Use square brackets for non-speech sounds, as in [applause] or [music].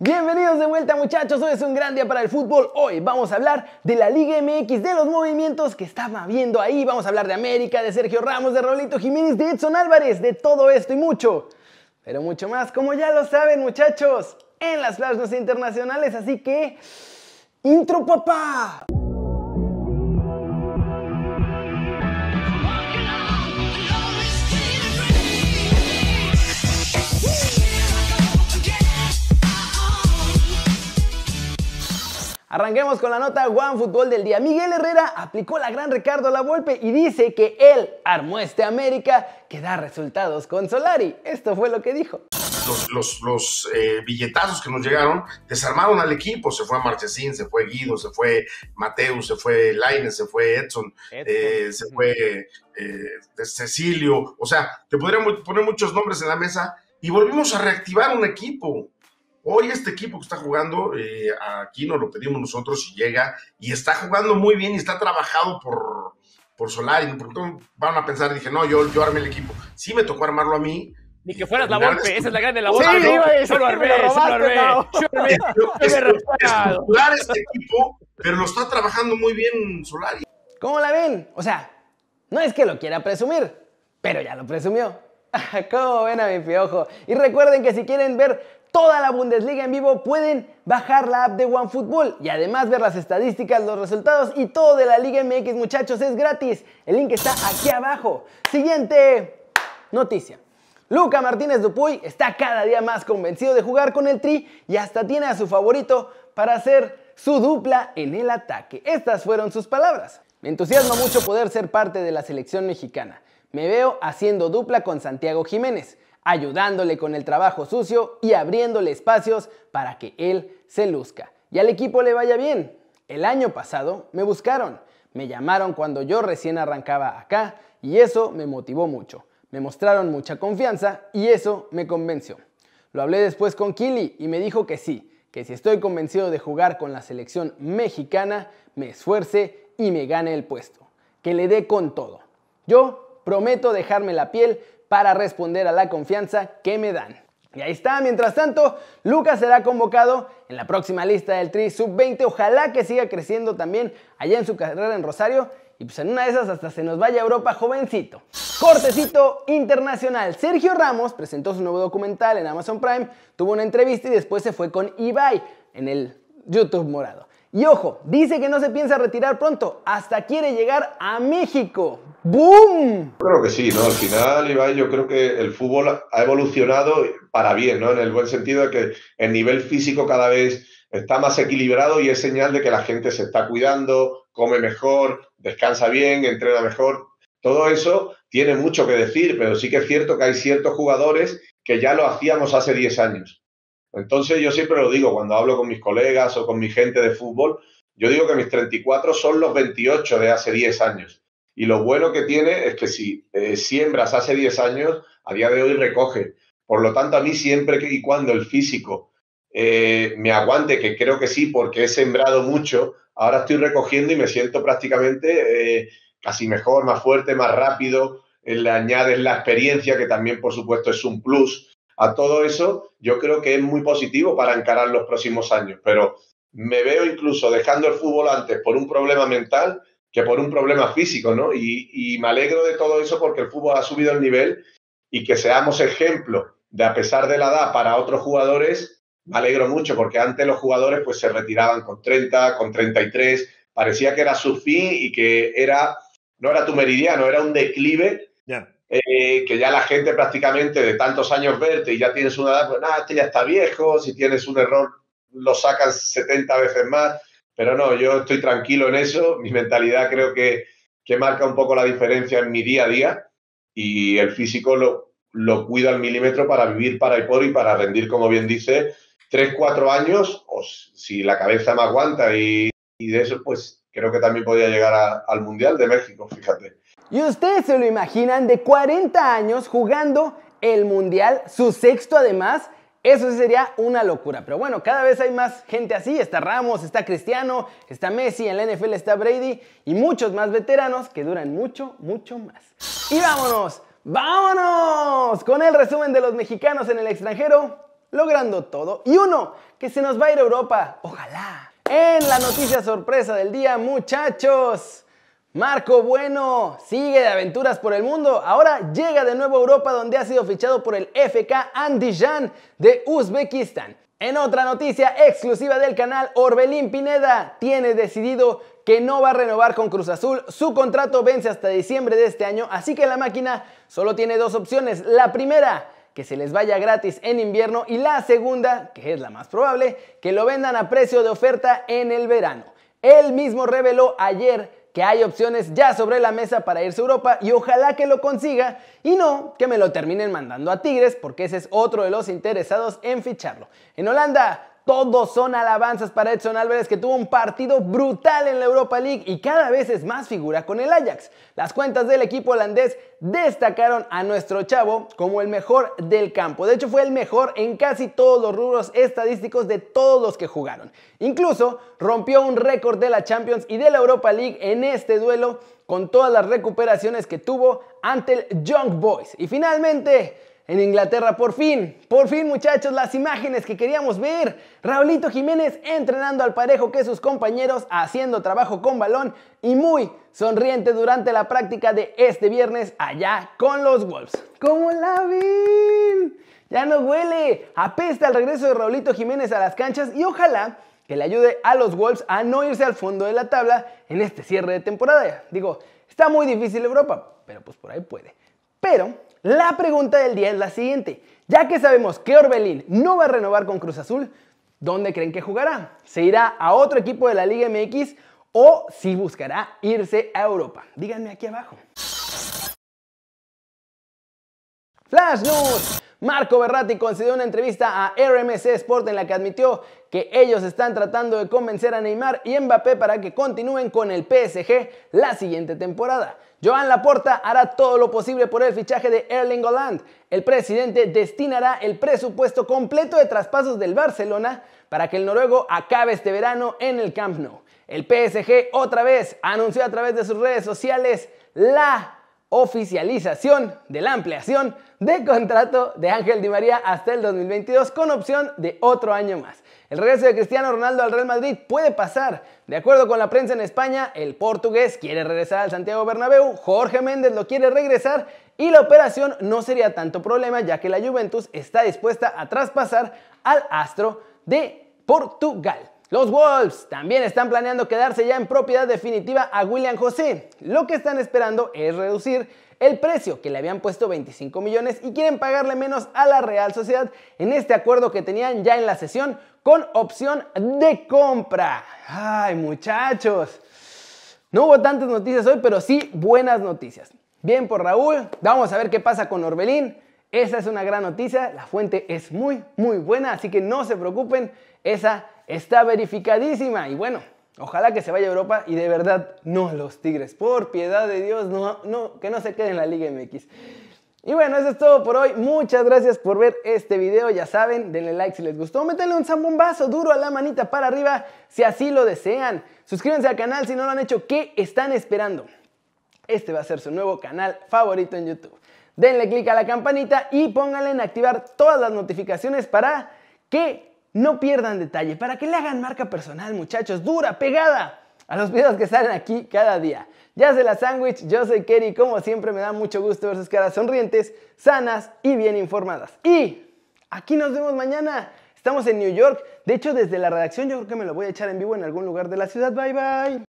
Bienvenidos de vuelta muchachos, hoy es un gran día para el fútbol. Hoy vamos a hablar de la Liga MX, de los movimientos que estaba viendo ahí. Vamos a hablar de América, de Sergio Ramos, de Rolito Jiménez, de Edson Álvarez, de todo esto y mucho. Pero mucho más, como ya lo saben muchachos, en las plasmas internacionales. Así que... ¡Intro papá! Arranquemos con la nota One Fútbol del día. Miguel Herrera aplicó la gran Ricardo La Volpe y dice que él armó este América que da resultados con Solari. Esto fue lo que dijo. Los, los, eh, billetazos que nos llegaron desarmaron al equipo. Se fue Marchesín, se fue Guido, se fue Mateus, se fue Laine, se fue Edson, eh, se fue eh, Cecilio. O sea, te podríamos poner muchos nombres en la mesa y volvimos a reactivar un equipo. Hoy este equipo que está jugando, eh, aquí nos lo pedimos nosotros y llega, y está jugando muy bien y está trabajado por, por Solari. Porque van a pensar, dije, no, yo, yo armé el equipo. Sí me tocó armarlo a mí. Ni que fueras la golpe, esa es la grande la golpe. Sí, yo lo armé, yo lo armé. Yo estructurar este equipo, pero lo está trabajando muy bien Solari. ¿Cómo la ven? O sea, no es que lo quiera presumir, pero ya lo presumió. [laughs] ¿Cómo ven a mi piojo? Y recuerden que si quieren ver toda la Bundesliga en vivo, pueden bajar la app de OneFootball y además ver las estadísticas, los resultados y todo de la Liga MX, muchachos, es gratis. El link está aquí abajo. Siguiente noticia. Luca Martínez Dupuy está cada día más convencido de jugar con el Tri y hasta tiene a su favorito para hacer su dupla en el ataque. Estas fueron sus palabras. Me entusiasma mucho poder ser parte de la selección mexicana. Me veo haciendo dupla con Santiago Jiménez ayudándole con el trabajo sucio y abriéndole espacios para que él se luzca y al equipo le vaya bien. El año pasado me buscaron, me llamaron cuando yo recién arrancaba acá y eso me motivó mucho. Me mostraron mucha confianza y eso me convenció. Lo hablé después con Kili y me dijo que sí, que si estoy convencido de jugar con la selección mexicana, me esfuerce y me gane el puesto, que le dé con todo. Yo prometo dejarme la piel para responder a la confianza que me dan. Y ahí está, mientras tanto, Lucas será convocado en la próxima lista del Tri Sub-20. Ojalá que siga creciendo también allá en su carrera en Rosario. Y pues en una de esas hasta se nos vaya a Europa jovencito. Cortecito internacional. Sergio Ramos presentó su nuevo documental en Amazon Prime, tuvo una entrevista y después se fue con Ibai en el YouTube morado. Y ojo, dice que no se piensa retirar pronto, hasta quiere llegar a México. ¡Boom! Creo que sí, ¿no? Al final, Ibai, yo creo que el fútbol ha evolucionado para bien, ¿no? En el buen sentido de que el nivel físico cada vez está más equilibrado y es señal de que la gente se está cuidando, come mejor, descansa bien, entrena mejor. Todo eso tiene mucho que decir, pero sí que es cierto que hay ciertos jugadores que ya lo hacíamos hace 10 años. Entonces yo siempre lo digo cuando hablo con mis colegas o con mi gente de fútbol, yo digo que mis 34 son los 28 de hace 10 años. Y lo bueno que tiene es que si eh, siembras hace 10 años, a día de hoy recoge. Por lo tanto, a mí siempre y cuando el físico eh, me aguante, que creo que sí, porque he sembrado mucho, ahora estoy recogiendo y me siento prácticamente eh, casi mejor, más fuerte, más rápido. Le añades la experiencia, que también, por supuesto, es un plus a todo eso, yo creo que es muy positivo para encarar los próximos años, pero me veo incluso dejando el fútbol antes por un problema mental que por un problema físico, ¿no? Y, me alegro de todo eso porque el fútbol ha subido el nivel y que seamos ejemplo de a pesar de la edad para otros jugadores, me alegro mucho porque antes los jugadores pues se retiraban con 30, con 33, parecía que era su fin y que era, no era tu meridiano, era un declive eh, que ya la gente prácticamente de tantos años verte y ya tienes una edad, pues nada, este ya está viejo, si tienes un error lo sacan 70 veces más, pero no, yo estoy tranquilo en eso, mi mentalidad creo que, que marca un poco la diferencia en mi día a día y el físico lo, lo cuida al milímetro para vivir para y por y para rendir, como bien dice, 3, 4 años, o si la cabeza me aguanta y, y de eso, pues creo que también podría llegar al Mundial de México, fíjate. Y ustedes se lo imaginan de 40 años jugando el Mundial, su sexto además. Eso sería una locura. Pero bueno, cada vez hay más gente así. Está Ramos, está Cristiano, está Messi, en la NFL está Brady y muchos más veteranos que duran mucho, mucho más. Y vámonos, vámonos con el resumen de los mexicanos en el extranjero logrando todo. Y uno que se nos va a ir a Europa, ojalá. En la noticia sorpresa del día, muchachos. Marco Bueno sigue de aventuras por el mundo. Ahora llega de nuevo a Europa donde ha sido fichado por el FK Andijan de Uzbekistán. En otra noticia exclusiva del canal, Orbelín Pineda tiene decidido que no va a renovar con Cruz Azul. Su contrato vence hasta diciembre de este año, así que la máquina solo tiene dos opciones. La primera, que se les vaya gratis en invierno y la segunda, que es la más probable, que lo vendan a precio de oferta en el verano. Él mismo reveló ayer que hay opciones ya sobre la mesa para irse a Europa y ojalá que lo consiga y no que me lo terminen mandando a Tigres porque ese es otro de los interesados en ficharlo. En Holanda todos son alabanzas para Edson Álvarez que tuvo un partido brutal en la Europa League y cada vez es más figura con el Ajax. Las cuentas del equipo holandés destacaron a nuestro chavo como el mejor del campo. De hecho fue el mejor en casi todos los rubros estadísticos de todos los que jugaron. Incluso rompió un récord de la Champions y de la Europa League en este duelo con todas las recuperaciones que tuvo ante el Young Boys. Y finalmente en Inglaterra. Por fin, por fin muchachos, las imágenes que queríamos ver. Raulito Jiménez entrenando al parejo que sus compañeros, haciendo trabajo con balón y muy sonriente durante la práctica de este viernes allá con los Wolves. ¿Cómo la ven? Ya no huele. Apesta el regreso de Raulito Jiménez a las canchas y ojalá que le ayude a los Wolves a no irse al fondo de la tabla en este cierre de temporada. Digo, está muy difícil Europa, pero pues por ahí puede. Pero la pregunta del día es la siguiente. Ya que sabemos que Orbelín no va a renovar con Cruz Azul, ¿dónde creen que jugará? ¿Se irá a otro equipo de la Liga MX o si buscará irse a Europa? Díganme aquí abajo. Flash News. Marco Berratti concedió una entrevista a RMC Sport en la que admitió que ellos están tratando de convencer a Neymar y Mbappé para que continúen con el PSG la siguiente temporada. Joan Laporta hará todo lo posible por el fichaje de Erling Haaland. El presidente destinará el presupuesto completo de traspasos del Barcelona para que el noruego acabe este verano en el Camp Nou. El PSG otra vez anunció a través de sus redes sociales la oficialización de la ampliación de contrato de Ángel Di María hasta el 2022 con opción de otro año más. El regreso de Cristiano Ronaldo al Real Madrid puede pasar. De acuerdo con la prensa en España, el portugués quiere regresar al Santiago Bernabéu, Jorge Méndez lo quiere regresar y la operación no sería tanto problema ya que la Juventus está dispuesta a traspasar al astro de Portugal. Los Wolves también están planeando quedarse ya en propiedad definitiva a William José. Lo que están esperando es reducir el precio que le habían puesto 25 millones y quieren pagarle menos a la Real Sociedad en este acuerdo que tenían ya en la sesión con opción de compra. Ay muchachos, no hubo tantas noticias hoy, pero sí buenas noticias. Bien por Raúl, vamos a ver qué pasa con Orbelín. Esa es una gran noticia, la fuente es muy, muy buena, así que no se preocupen, esa está verificadísima. Y bueno, ojalá que se vaya a Europa y de verdad no los Tigres. Por piedad de Dios, no, no, que no se quede en la Liga MX. Y bueno, eso es todo por hoy. Muchas gracias por ver este video. Ya saben, denle like si les gustó. Métanle un zambombazo duro a la manita para arriba si así lo desean. Suscríbanse al canal si no lo han hecho. ¿Qué están esperando? Este va a ser su nuevo canal favorito en YouTube. Denle click a la campanita y pónganle en activar todas las notificaciones para que no pierdan detalle, para que le hagan marca personal, muchachos, dura, pegada a los videos que salen aquí cada día. Ya se la sándwich, yo soy Kerry, como siempre me da mucho gusto ver sus caras sonrientes, sanas y bien informadas. Y aquí nos vemos mañana. Estamos en New York. De hecho, desde la redacción yo creo que me lo voy a echar en vivo en algún lugar de la ciudad. Bye bye.